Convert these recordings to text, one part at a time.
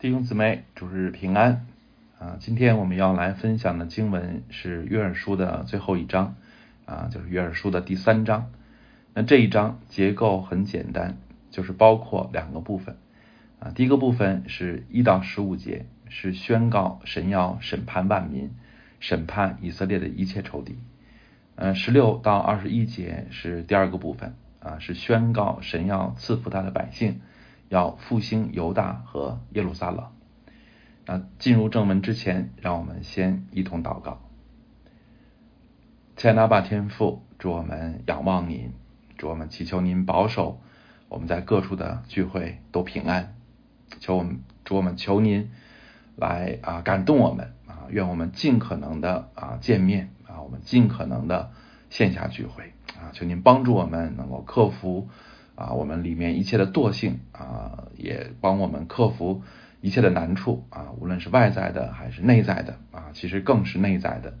弟兄姊妹，主日平安啊！今天我们要来分享的经文是约珥书的最后一章啊，就是约珥书的第三章。那这一章结构很简单，就是包括两个部分啊。第一个部分是一到十五节，是宣告神要审判万民，审判以色列的一切仇敌。嗯，十六到二十一节是第二个部分啊，是宣告神要赐福他的百姓。要复兴犹大和耶路撒冷。那进入正文之前，让我们先一同祷告。亲爱的巴天父，祝我们仰望您，祝我们祈求您保守我们在各处的聚会都平安。求我们，祝我们求您来啊感动我们啊，愿我们尽可能的啊见面啊，我们尽可能的线下聚会啊，求您帮助我们能够克服。啊，我们里面一切的惰性啊，也帮我们克服一切的难处啊，无论是外在的还是内在的啊，其实更是内在的。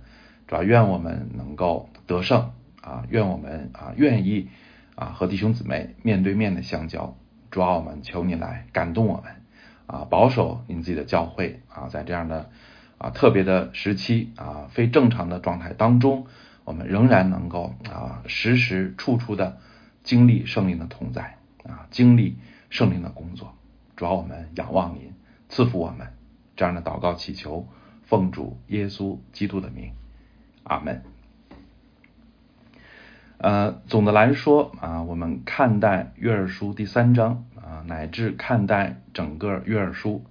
主要愿我们能够得胜啊，愿我们啊愿意啊和弟兄姊妹面对面的相交。主要我们求你来感动我们啊，保守您自己的教会啊，在这样的啊特别的时期啊，非正常的状态当中，我们仍然能够啊时时处处的。经历圣灵的同在啊，经历圣灵的工作，主要我们仰望您赐福我们这样的祷告祈求，奉主耶稣基督的名，阿门。呃，总的来说啊，我们看待约珥书第三章啊，乃至看待整个约珥书，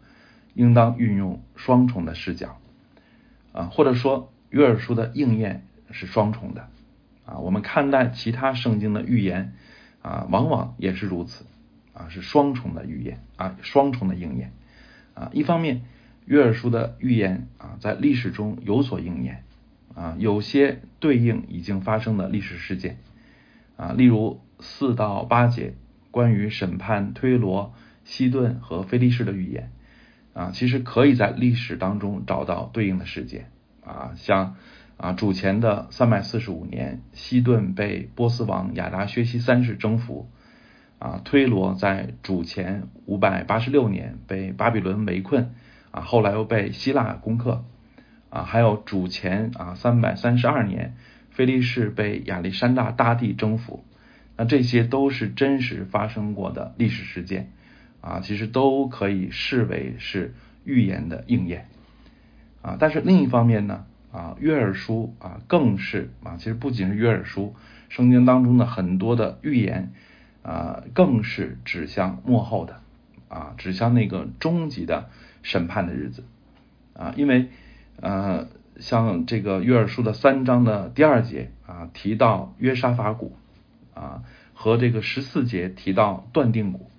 应当运用双重的视角啊，或者说约珥书的应验是双重的啊，我们看待其他圣经的预言。啊，往往也是如此，啊，是双重的预言啊，双重的应验啊。一方面，约珥书的预言啊，在历史中有所应验啊，有些对应已经发生的历史事件啊，例如四到八节关于审判推罗、西顿和菲利士的预言啊，其实可以在历史当中找到对应的事件啊，像。啊，主前的三百四十五年，西顿被波斯王亚达薛西三世征服。啊，推罗在主前五百八十六年被巴比伦围困。啊，后来又被希腊攻克。啊，还有主前啊三百三十二年，菲利士被亚历山大大帝征服。那这些都是真实发生过的历史事件。啊，其实都可以视为是预言的应验。啊，但是另一方面呢？啊，约珥书啊，更是啊，其实不仅是约珥书，圣经当中的很多的预言啊，更是指向幕后的啊，指向那个终极的审判的日子啊，因为呃，像这个约珥书的三章的第二节啊，提到约沙法谷啊，和这个十四节提到断定谷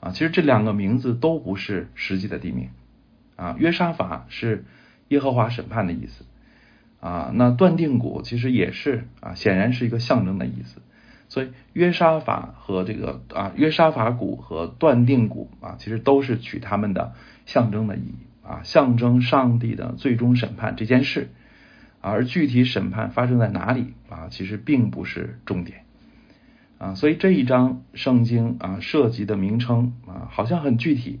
啊，其实这两个名字都不是实际的地名啊，约沙法是耶和华审判的意思。啊，那断定谷其实也是啊，显然是一个象征的意思。所以约沙法和这个啊约沙法谷和断定谷啊，其实都是取他们的象征的意义啊，象征上帝的最终审判这件事。而具体审判发生在哪里啊，其实并不是重点啊。所以这一章圣经啊涉及的名称啊，好像很具体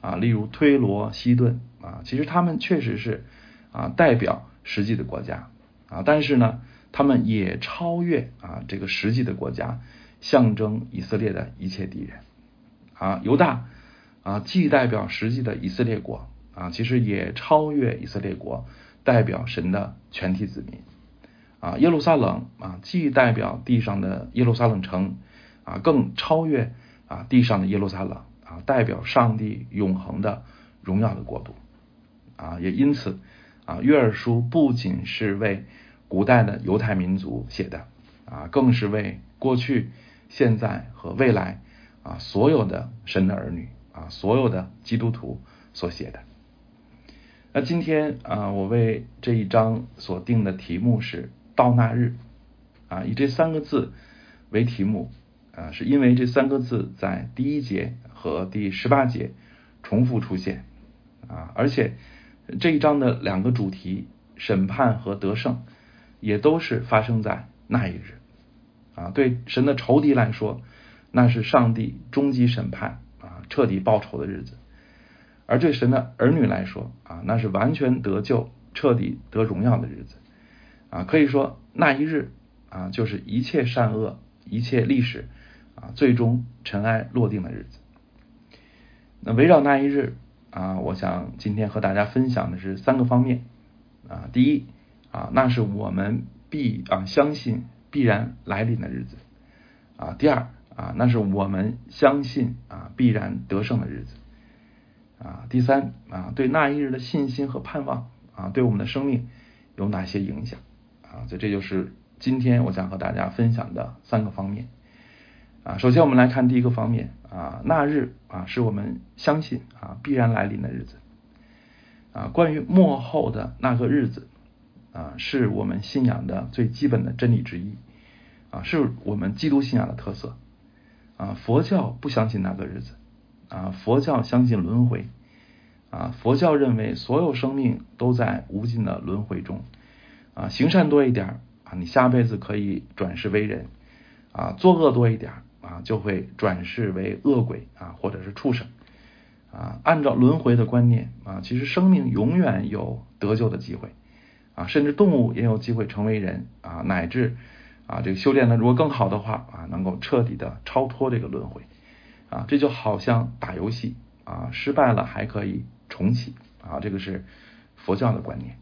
啊，例如推罗、西顿啊，其实他们确实是啊代表。实际的国家。啊，但是呢，他们也超越啊这个实际的国家，象征以色列的一切敌人。啊，犹大啊，既代表实际的以色列国啊，其实也超越以色列国，代表神的全体子民。啊，耶路撒冷啊，既代表地上的耶路撒冷城啊，更超越啊地上的耶路撒冷啊，代表上帝永恒的荣耀的国度。啊，也因此。啊，约珥书不仅是为古代的犹太民族写的，啊，更是为过去、现在和未来啊所有的神的儿女啊所有的基督徒所写的。那今天啊，我为这一章所定的题目是“到那日”，啊，以这三个字为题目，啊，是因为这三个字在第一节和第十八节重复出现，啊，而且。这一章的两个主题，审判和得胜，也都是发生在那一日啊。对神的仇敌来说，那是上帝终极审判啊，彻底报仇的日子而对神的儿女来说啊，那是完全得救、彻底得荣耀的日子啊。可以说那一日啊，就是一切善恶、一切历史啊，最终尘埃落定的日子。那围绕那一日啊，我想今天和大家分享的是三个方面啊。第一啊，那是我们必啊相信必然来临的日子啊。第二啊，那是我们相信啊必然得胜的日子。啊，第三啊，对那一日的信心和盼望啊，对我们的生命有哪些影响啊？所以这就是今天我想和大家分享的三个方面啊。首先我们来看第一个方面啊，那日啊是我们相信啊必然来临的日子啊。关于末后的那个日子啊，是我们信仰的最基本的真理之一啊，是我们基督信仰的特色啊。佛教不相信那个日子。啊，佛教相信轮回，啊，佛教认为所有生命都在无尽的轮回中，啊，行善多一点啊，你下辈子可以转世为人，啊，作恶多一点啊，就会转世为恶鬼啊，或者是畜生，啊，按照轮回的观念啊，其实生命永远有得救的机会，啊，甚至动物也有机会成为人，啊，乃至啊，这个修炼的如果更好的话啊，能够彻底的超脱这个轮回。啊，这就好像打游戏啊，失败了还可以重启啊，这个是佛教的观念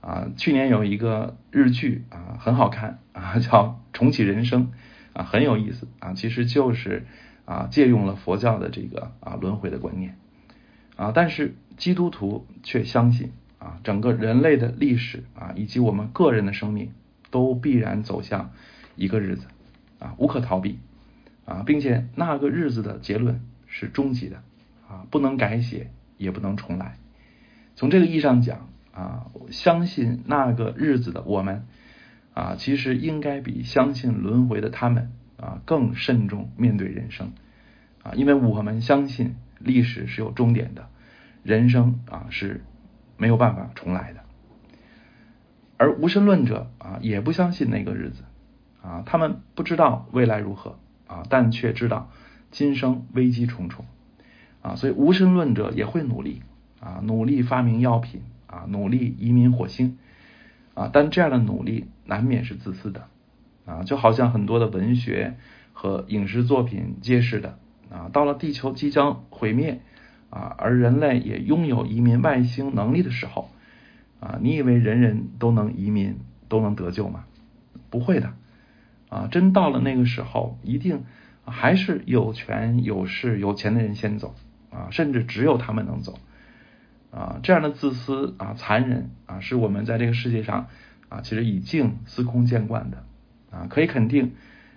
啊。去年有一个日剧啊，很好看啊，叫《重启人生》啊，很有意思啊，其实就是啊，借用了佛教的这个啊轮回的观念啊。但是基督徒却相信啊，整个人类的历史啊，以及我们个人的生命都必然走向一个日子啊，无可逃避。啊，并且那个日子的结论是终极的啊，不能改写，也不能重来。从这个意义上讲啊，相信那个日子的我们啊，其实应该比相信轮回的他们啊更慎重面对人生啊，因为我们相信历史是有终点的，人生啊是没有办法重来的。而无神论者啊，也不相信那个日子啊，他们不知道未来如何。啊，但却知道今生危机重重啊，所以无神论者也会努力啊，努力发明药品啊，努力移民火星啊，但这样的努力难免是自私的啊，就好像很多的文学和影视作品揭示的啊，到了地球即将毁灭啊，而人类也拥有移民外星能力的时候啊，你以为人人都能移民都能得救吗？不会的。啊，真到了那个时候，一定还是有权有势有钱的人先走啊，甚至只有他们能走啊。这样的自私啊、残忍啊，是我们在这个世界上啊，其实已经司空见惯的啊。可以肯定，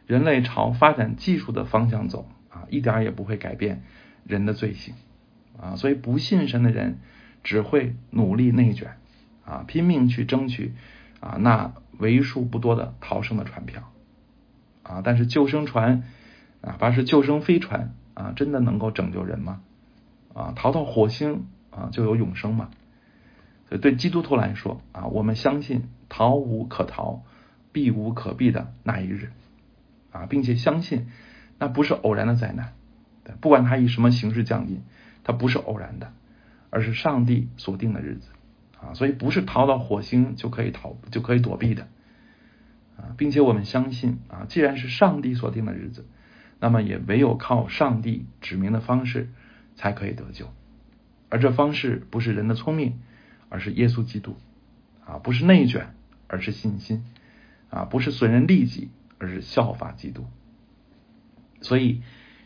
人类朝发展技术的方向走啊，一点也不会改变人的罪行啊。所以，不信神的人只会努力内卷啊，拼命去争取啊那为数不多的逃生的船票。啊！但是救生船，哪怕是救生飞船啊，真的能够拯救人吗？啊，逃到火星啊，就有永生吗？所以对基督徒来说啊，我们相信逃无可逃、避无可避的那一日啊，并且相信那不是偶然的灾难，不管它以什么形式降临，它不是偶然的，而是上帝所定的日子啊！所以不是逃到火星就可以逃就可以躲避的。啊，并且我们相信啊，既然是上帝所定的日子，那么也唯有靠上帝指明的方式才可以得救，而这方式不是人的聪明，而是耶稣基督啊，不是内卷，而是信心啊，不是损人利己，而是效法基督。所以，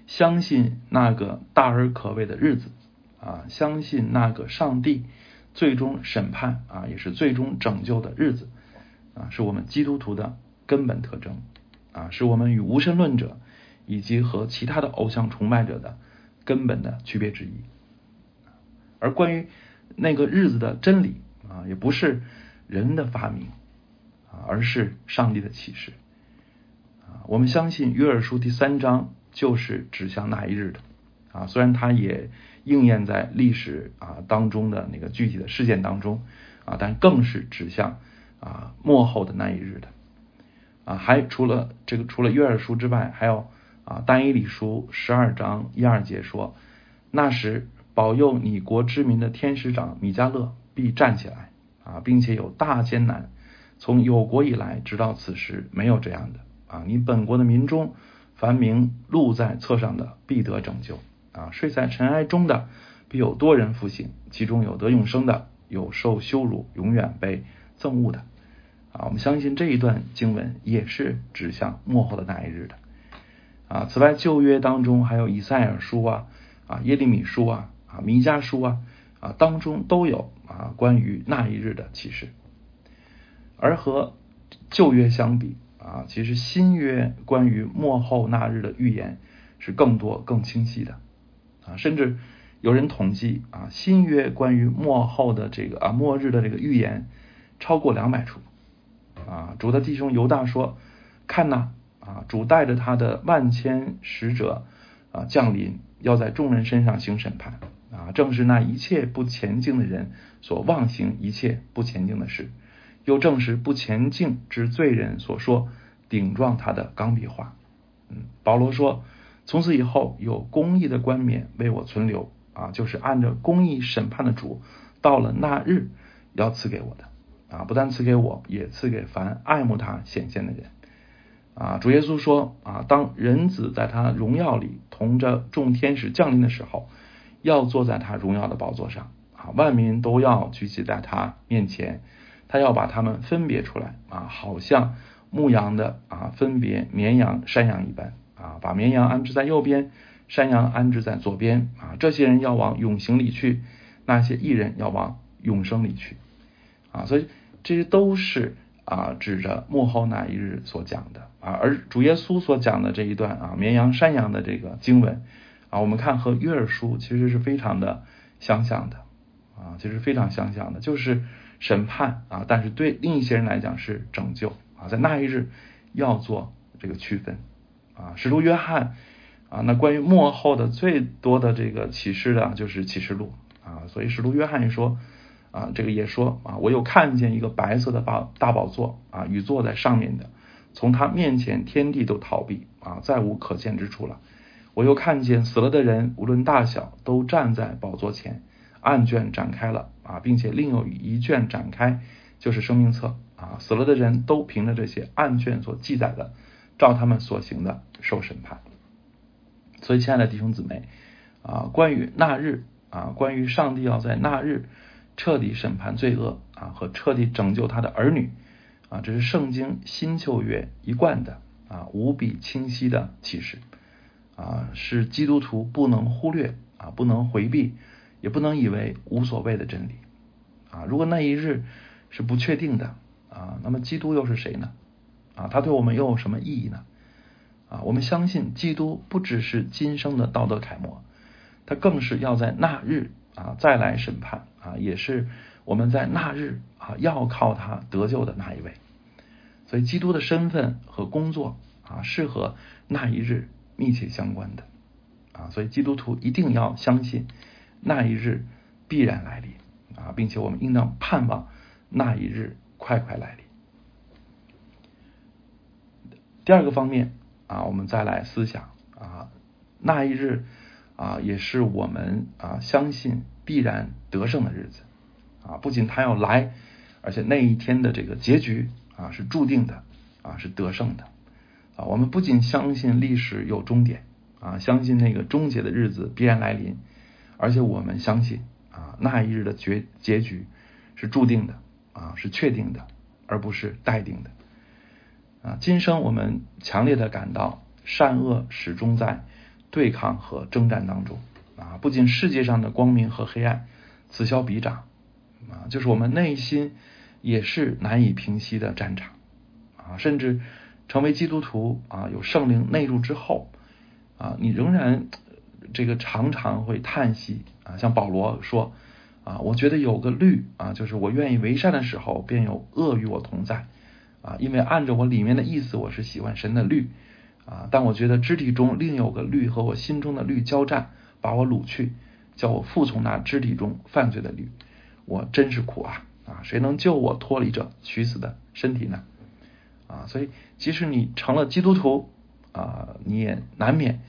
相信那个大而可畏的日子啊，相信那个上帝最终审判啊，也是最终拯救的日子。啊，是我们基督徒的根本特征啊，是我们与无神论者以及和其他的偶像崇拜者的根本的区别之一。而关于那个日子的真理啊，也不是人的发明，而是上帝的启示啊。我们相信约珥书第三章就是指向那一日的啊，虽然它也应验在历史啊当中的那个具体的事件当中啊，但更是指向。啊，幕后的那一日的啊，还除了这个，除了约珥书之外，还有啊，但以理书十二章一二节说，那时保佑你国之民的天使长米迦勒必站起来啊，并且有大艰难，从有国以来直到此时没有这样的啊。你本国的民众，凡名录在册上的必得拯救啊。睡在尘埃中的必有多人复醒，其中有得永生的，有受羞辱永远被憎恶的啊。我们相信这一段经文也是指向末后的那一日的啊。此外，旧约当中还有以赛尔书啊、啊耶利米书啊。啊，弥迦书啊啊当中都有啊关于那一日的启示，而和旧约相比啊，其实新约关于末后那日的预言是更多更清晰的啊，甚至有人统计啊，新约关于末后的这个啊末日的这个预言超过两百处啊。主的弟兄犹大说：“看呐啊，主带着他的万千使者啊降临，要在众人身上行审判。”啊，正是那一切不前进的人所妄行一切不前进的事，又正是不前进之罪人所说顶撞他的钢笔话。嗯，保罗说，从此以后有公义的冠冕为我存留啊，就是按着公义审判的主，到了那日要赐给我的啊，不但赐给我，也赐给凡爱慕他显现的人啊。主耶稣说啊，当人子在他荣耀里同着众天使降临的时候。要坐在他荣耀的宝座上啊，万民都要举起在他面前，他要把他们分别出来啊，好像牧羊的啊分别绵羊山羊一般啊，把绵羊安置在右边，山羊安置在左边啊。这些人要往永行里去，那些艺人要往永生里去啊。所以这些都是啊指着幕后那一日所讲的啊，而主耶稣所讲的这一段啊绵羊山羊的这个经文。啊，我们看和约尔书其实是非常的相像的啊，其实非常相像的，就是审判啊，但是对另一些人来讲是拯救啊，在那一日要做这个区分啊。使徒约翰啊，那关于幕后的最多的这个启示的，就是启示录啊，所以使徒约翰也说啊，这个也说啊，我有看见一个白色的宝大宝座啊，与坐在上面的，从他面前天地都逃避啊，再无可见之处了。我又看见死了的人，无论大小，都站在宝座前，案卷展开了啊，并且另有一卷展开，就是生命册啊。死了的人都凭着这些案卷所记载的，照他们所行的受审判。所以，亲爱的弟兄姊妹啊，关于那日啊，关于上帝要在那日彻底审判罪恶啊，和彻底拯救他的儿女啊，这是圣经新旧约一贯的啊无比清晰的启示。啊，是基督徒不能忽略啊，不能回避，也不能以为无所谓的真理啊。如果那一日是不确定的啊，那么基督又是谁呢？啊，他对我们又有什么意义呢？啊，我们相信基督不只是今生的道德楷模，他更是要在那日啊再来审判啊，也是我们在那日啊要靠他得救的那一位。所以，基督的身份和工作啊，是和那一日。密切相关的啊，所以基督徒一定要相信那一日必然来临啊，并且我们应当盼望那一日快快来临。第二个方面啊，我们再来思想啊，那一日啊，也是我们啊相信必然得胜的日子啊，不仅他要来，而且那一天的这个结局啊是注定的啊，是得胜的。啊，我们不仅相信历史有终点啊，相信那个终结的日子必然来临，而且我们相信啊，那一日的结结局是注定的啊，是确定的，而不是待定的啊。今生我们强烈的感到善恶始终在对抗和征战当中啊，不仅世界上的光明和黑暗此消彼长啊，就是我们内心也是难以平息的战场啊，甚至。成为基督徒啊，有圣灵内入之后啊，你仍然这个常常会叹息啊，像保罗说啊，我觉得有个律啊，就是我愿意为善的时候，便有恶与我同在啊，因为按着我里面的意思，我是喜欢神的律啊，但我觉得肢体中另有个律和我心中的律交战，把我掳去，叫我服从那肢体中犯罪的律，我真是苦啊啊，谁能救我脱离这虚死的身体呢？啊，所以即使你成了基督徒啊，你也难免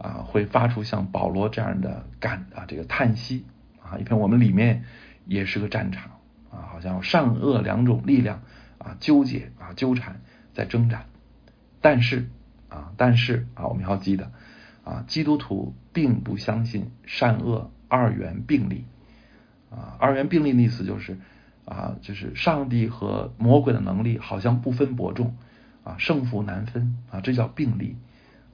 啊会发出像保罗这样的感啊这个叹息啊，一片我们里面也是个战场啊，好像善恶两种力量啊纠结啊纠缠在挣扎，但是啊但是啊我们要记得啊基督徒并不相信善恶二元并立啊二元并立的意思就是。啊，就是上帝和魔鬼的能力好像不分伯仲啊，胜负难分啊，这叫并立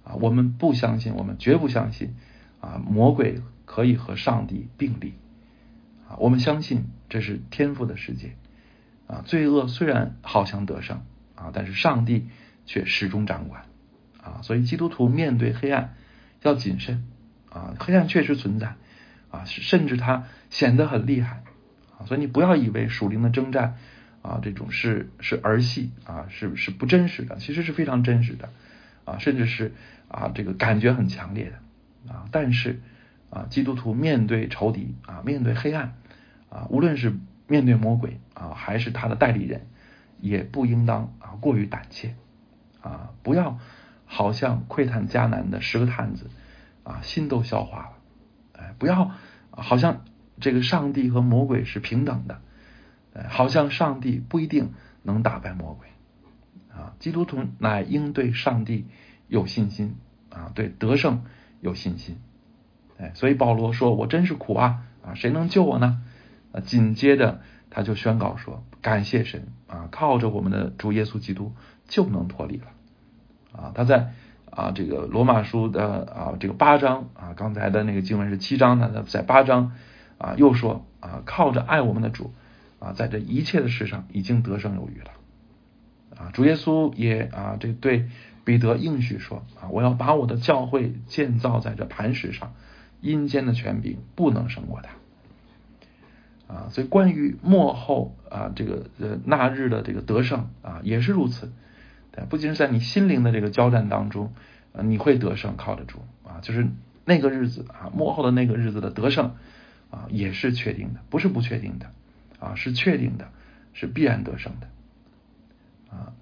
啊。我们不相信，我们绝不相信啊，魔鬼可以和上帝并立啊。我们相信这是天赋的世界啊。罪恶虽然好像得胜啊，但是上帝却始终掌管啊。所以基督徒面对黑暗要谨慎啊，黑暗确实存在啊，甚至它显得很厉害。啊所以你不要以为属灵的征战啊，这种是是儿戏啊，是是不真实的，其实是非常真实的啊，甚至是啊这个感觉很强烈的啊。但是啊，基督徒面对仇敌啊，面对黑暗啊，无论是面对魔鬼啊，还是他的代理人，也不应当啊过于胆怯啊，不要好像窥探迦南的十个探子啊，心都消化了，哎，不要好像。这个上帝和魔鬼是平等的，哎好像上帝不一定能打败魔鬼啊。基督徒乃应对上帝有信心啊，对得胜有信心。哎，所以保罗说：“我真是苦啊啊，谁能救我呢？”啊，紧接着他就宣告说：“感谢神啊，靠着我们的主耶稣基督就能脱离了。”啊，他在啊这个罗马书的啊这个八章啊，刚才的那个经文是七章呢，在八章。啊，又说啊，靠着爱我们的主啊，在这一切的事上已经得胜有余了。啊，主耶稣也啊，这对彼得应许说啊，我要把我的教会建造在这磐石上，阴间的权柄不能胜过他。啊，所以关于末后啊，这个呃那日的这个得胜啊，也是如此。不仅是在你心灵的这个交战当中，啊，你会得胜，靠得住啊，就是那个日子啊，末后的那个日子的得胜。啊，也是确定的，不是不确定的，啊，是确定的，是必然得胜的。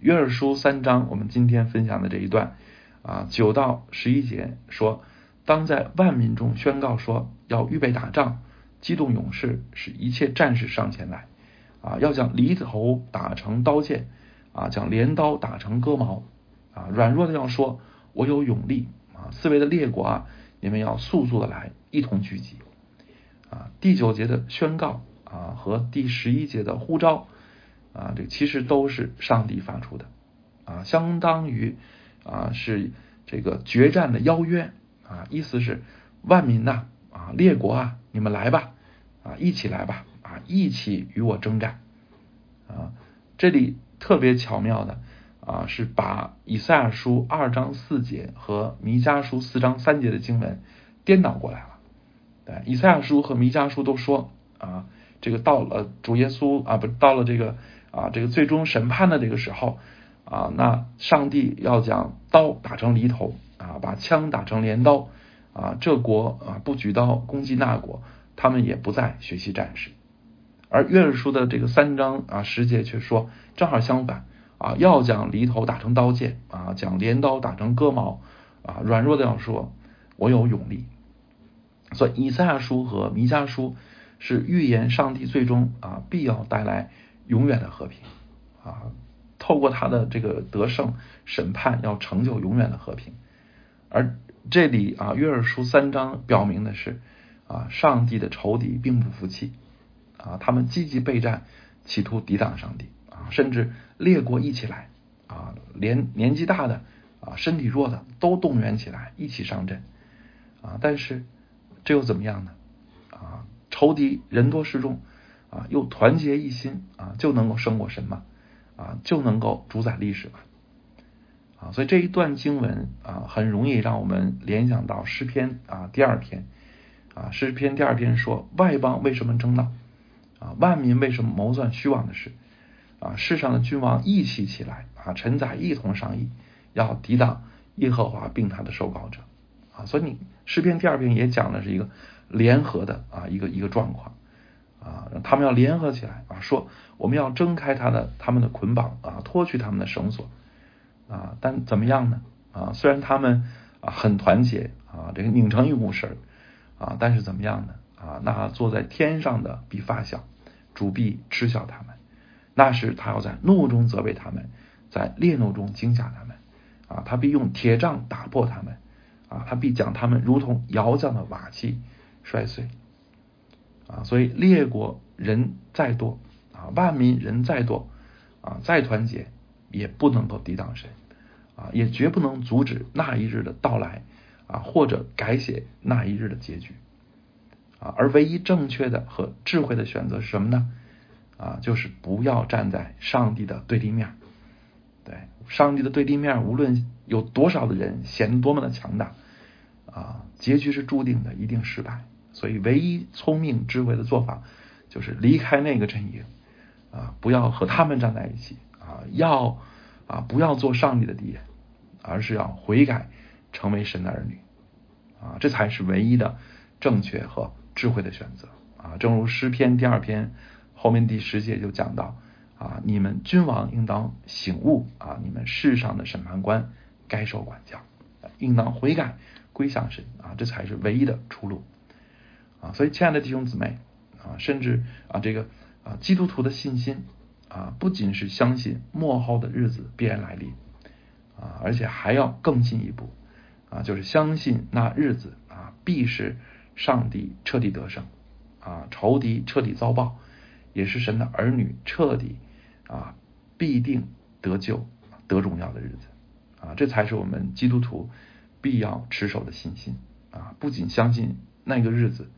约珥书三章，我们今天分享的这一段，啊，九到十一节说，当在万民中宣告说，要预备打仗，激动勇士，使一切战士上前来，啊，要将犁头打成刀剑，啊，将镰刀打成割毛，啊，软弱的要说，我有勇力，啊，四围的列国啊，你们要速速的来，一同聚集。啊，第九节的宣告啊，和第十一节的呼召啊，这其实都是上帝发出的啊，相当于啊是这个决战的邀约啊，意思是万民呐啊，列国啊，你们来吧啊，一起来吧啊，一起与我征战啊。这里特别巧妙的啊，是把以赛亚书二章四节和弥迦书四章三节的经文颠倒过来了。对，以赛亚书和弥迦书都说啊，这个到了主耶稣啊，不到了这个啊，这个最终审判的这个时候啊，那上帝要将刀打成犁头啊，把枪打成镰刀啊，这国啊不举刀攻击那国，他们也不再学习战士。而约书的这个三章啊十节却说，正好相反啊，要将犁头打成刀剑啊，将镰刀打成割毛啊，软弱的要说，我有勇力。所以，以赛亚书和弥迦书是预言上帝最终啊必要带来永远的和平啊，透过他的这个得胜审判，要成就永远的和平。而这里啊，约尔书三章表明的是啊，上帝的仇敌并不服气啊，他们积极备战，企图抵挡上帝啊，甚至列国一起来啊，连年纪大的啊，身体弱的都动员起来一起上阵啊，但是。这又怎么样呢？啊，仇敌人多势众啊，又团结一心啊，就能够胜过神嘛？啊，就能够主宰历史吗？啊，所以这一段经文啊，很容易让我们联想到诗篇啊第二篇啊，诗篇第二篇说外邦为什么争闹啊？万民为什么谋算虚妄的事啊？世上的君王一起起来啊，臣宰一同商议，要抵挡耶和华并他的受膏者。啊，所以你诗篇第二篇也讲的是一个联合的啊一个一个状况啊，他们要联合起来啊，说我们要挣开他的他们的捆绑啊，脱去他们的绳索啊，但怎么样呢？啊，虽然他们啊很团结啊，这个拧成一股绳啊，但是怎么样呢？啊，那坐在天上的比发小，主必嗤笑他们。那时他要在怒中责备他们，在烈怒中惊吓他们。啊，他必用铁杖打破他们。啊，他必将他们如同窑匠的瓦器摔碎。啊，所以列国人再多，啊，万民人再多，啊，再团结，也不能够抵挡神。啊，也绝不能阻止那一日的到来。啊，或者改写那一日的结局。啊，而唯一正确的和智慧的选择是什么呢？啊，就是不要站在上帝的对立面。对，上帝的对立面，无论有多少的人显得多么的强大，啊，结局是注定的，一定失败。所以，唯一聪明智慧的做法，就是离开那个阵营，啊，不要和他们站在一起，啊，要啊，不要做上帝的敌人，而是要悔改，成为神的儿女，啊，这才是唯一的正确和智慧的选择。啊，正如诗篇第二篇。后面第十节就讲到啊，你们君王应当醒悟啊，你们世上的审判官该受管教，应当悔改归向神啊，这才是唯一的出路啊。所以，亲爱的弟兄姊妹啊，甚至啊，这个啊，基督徒的信心啊，不仅是相信末后的日子必然来临啊，而且还要更进一步啊，就是相信那日子啊，必是上帝彻底得胜啊，仇敌彻底遭报。也是神的儿女彻底啊必定得救得荣耀的日子啊，这才是我们基督徒必要持守的信心啊！不仅相信那个日子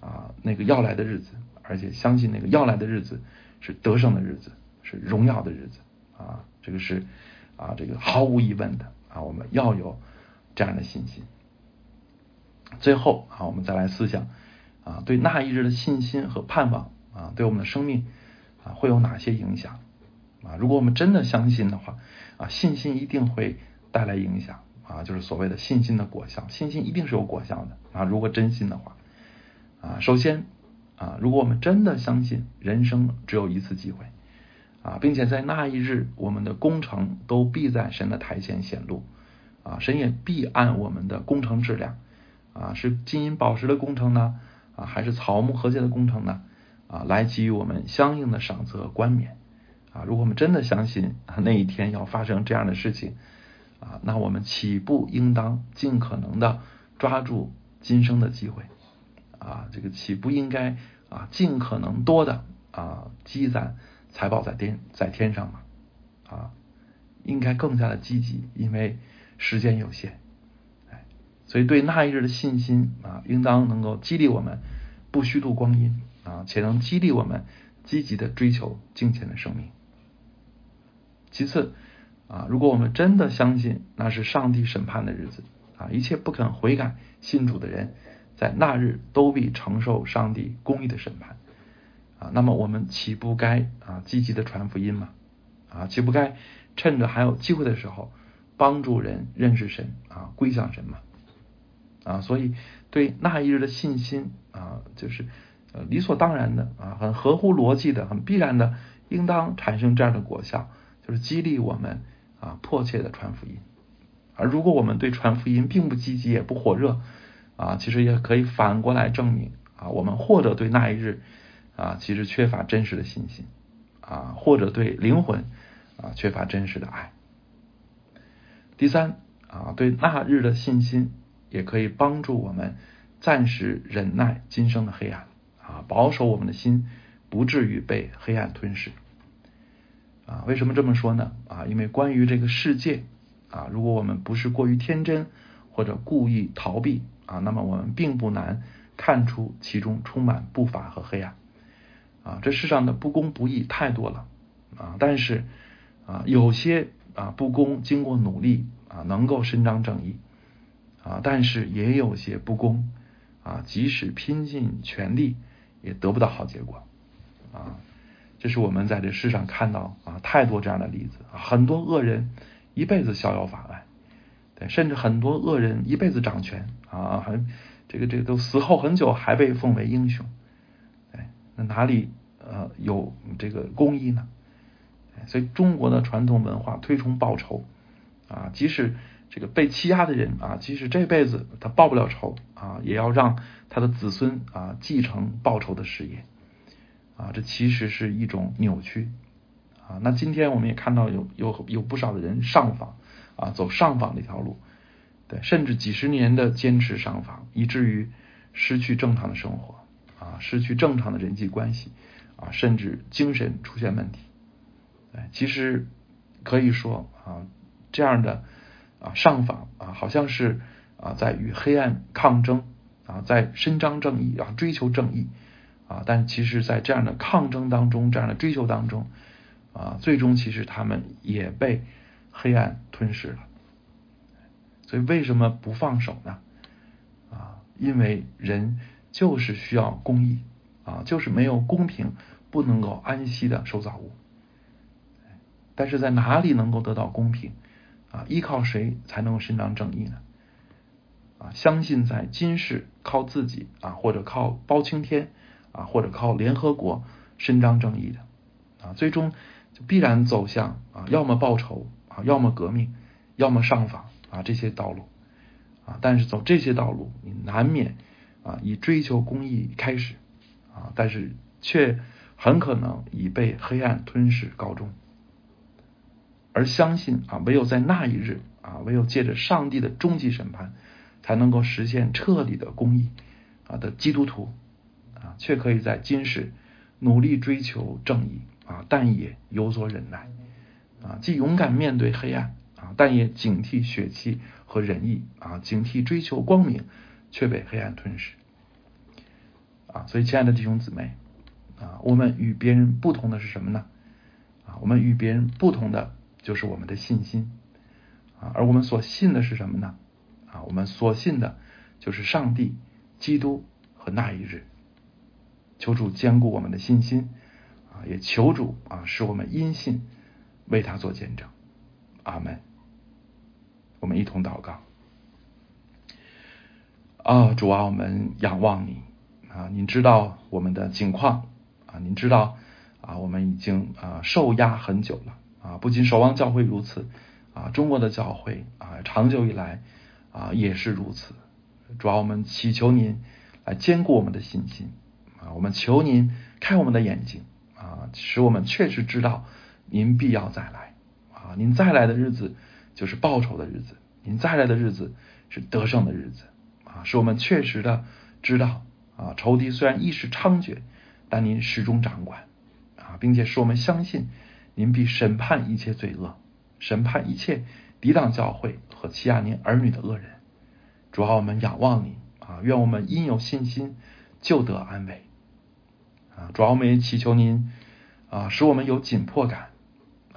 啊，那个要来的日子，而且相信那个要来的日子是得胜的日子，是荣耀的日子啊！这个是啊，这个毫无疑问的啊，我们要有这样的信心。最后啊，我们再来思想啊，对那一日的信心和盼望。啊，对我们的生命啊会有哪些影响啊？如果我们真的相信的话啊，信心一定会带来影响啊，就是所谓的信心的果效。信心一定是有果效的啊。如果真心的话啊，首先啊，如果我们真的相信人生只有一次机会啊，并且在那一日我们的工程都必在神的台前显露啊，神也必按我们的工程质量啊，是金银宝石的工程呢啊，还是草木禾秸的工程呢？啊，来给予我们相应的赏赐和冠冕啊！如果我们真的相信那一天要发生这样的事情啊，那我们岂不应当尽可能的抓住今生的机会啊？这个岂不应该啊尽可能多的啊积攒财宝在天在天上吗？啊，应该更加的积极，因为时间有限，哎，所以对那一日的信心啊，应当能够激励我们不虚度光阴。啊，且能激励我们积极的追求金钱的生命。其次，啊，如果我们真的相信那是上帝审判的日子，啊，一切不肯悔改信主的人，在那日都必承受上帝公义的审判，啊，那么我们岂不该啊积极的传福音吗？啊，岂不该趁着还有机会的时候，帮助人认识神啊，归向神吗？啊，所以对那一日的信心啊，就是。呃，理所当然的啊，很合乎逻辑的，很必然的，应当产生这样的果效，就是激励我们啊，迫切的传福音。而如果我们对传福音并不积极，也不火热啊，其实也可以反过来证明啊，我们或者对那一日啊，其实缺乏真实的信心啊，或者对灵魂啊缺乏真实的爱。第三啊，对那日的信心也可以帮助我们暂时忍耐今生的黑暗。啊，保守我们的心，不至于被黑暗吞噬。啊，为什么这么说呢？啊，因为关于这个世界，啊，如果我们不是过于天真或者故意逃避，啊，那么我们并不难看出其中充满不法和黑暗。啊，这世上的不公不义太多了。啊，但是啊，有些啊不公经过努力啊能够伸张正义。啊，但是也有些不公啊，即使拼尽全力。也得不到好结果啊！这是我们在这世上看到啊太多这样的例子啊，很多恶人一辈子逍遥法外，对，甚至很多恶人一辈子掌权啊，还这个这个都死后很久还被奉为英雄，哎，那哪里呃有这个公义呢？所以中国的传统文化推崇报仇啊，即使这个被欺压的人啊，即使这辈子他报不了仇啊，也要让他的子孙啊继承报仇的事业啊，这其实是一种扭曲啊。那今天我们也看到有有有不少的人上访啊，走上访这条路，对，甚至几十年的坚持上访，以至于失去正常的生活啊，失去正常的人际关系啊，甚至精神出现问题。对，其实可以说啊，这样的。啊，上访啊，好像是啊，在与黑暗抗争啊，在伸张正义啊，追求正义啊，但其实，在这样的抗争当中，这样的追求当中啊，最终其实他们也被黑暗吞噬了。所以，为什么不放手呢？啊，因为人就是需要公义啊，就是没有公平，不能够安息的受造物。但是在哪里能够得到公平？啊，依靠谁才能够伸张正义呢？啊，相信在今世靠自己啊，或者靠包青天啊，或者靠联合国伸张正义的啊，最终就必然走向啊，要么报仇要么革命，要么上访啊这些道路啊。但是走这些道路，你难免啊以追求公义开始啊，但是却很可能以被黑暗吞噬告终。而相信啊，唯有在那一日啊，唯有借着上帝的终极审判，才能够实现彻底的公义啊的基督徒啊，却可以在今世努力追求正义啊，但也有所忍耐啊，既勇敢面对黑暗啊，但也警惕血气和仁义啊，警惕追求光明却被黑暗吞噬啊。所以，亲爱的弟兄姊妹啊，我们与别人不同的是什么呢？啊，我们与别人不同的。就是我们的信心啊，而我们所信的是什么呢？啊，我们所信的就是上帝、基督和那一日。求主坚固我们的信心啊，也求主啊，使我们因信为他做见证。阿门。我们一同祷告啊，主啊，我们仰望你啊，您知道我们的境况啊，您知道啊，我们已经啊受压很久了。啊，不仅守望教会如此，啊，中国的教会啊，长久以来啊也是如此。主要我们祈求您来坚固我们的信心啊，我们求您开我们的眼睛啊，使我们确实知道您必要再来啊，您再来的日子就是报仇的日子，您再来的日子是得胜的日子啊，使我们确实的知道啊，仇敌虽然一时猖獗，但您始终掌管啊，并且使我们相信。您必审判一切罪恶，审判一切抵挡教会和欺压您儿女的恶人。主啊，我们仰望你啊，愿我们因有信心就得安慰啊。主啊，我们也祈求您啊，使我们有紧迫感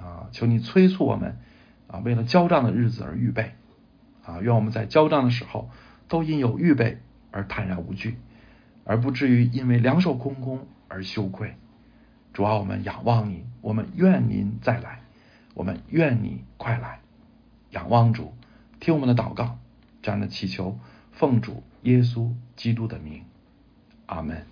啊，求你催促我们啊，为了交账的日子而预备啊。愿我们在交账的时候都因有预备而坦然无惧，而不至于因为两手空空而羞愧。主啊，我们仰望你，我们愿您再来，我们愿你快来。仰望主，听我们的祷告，这样的祈求，奉主耶稣基督的名，阿门。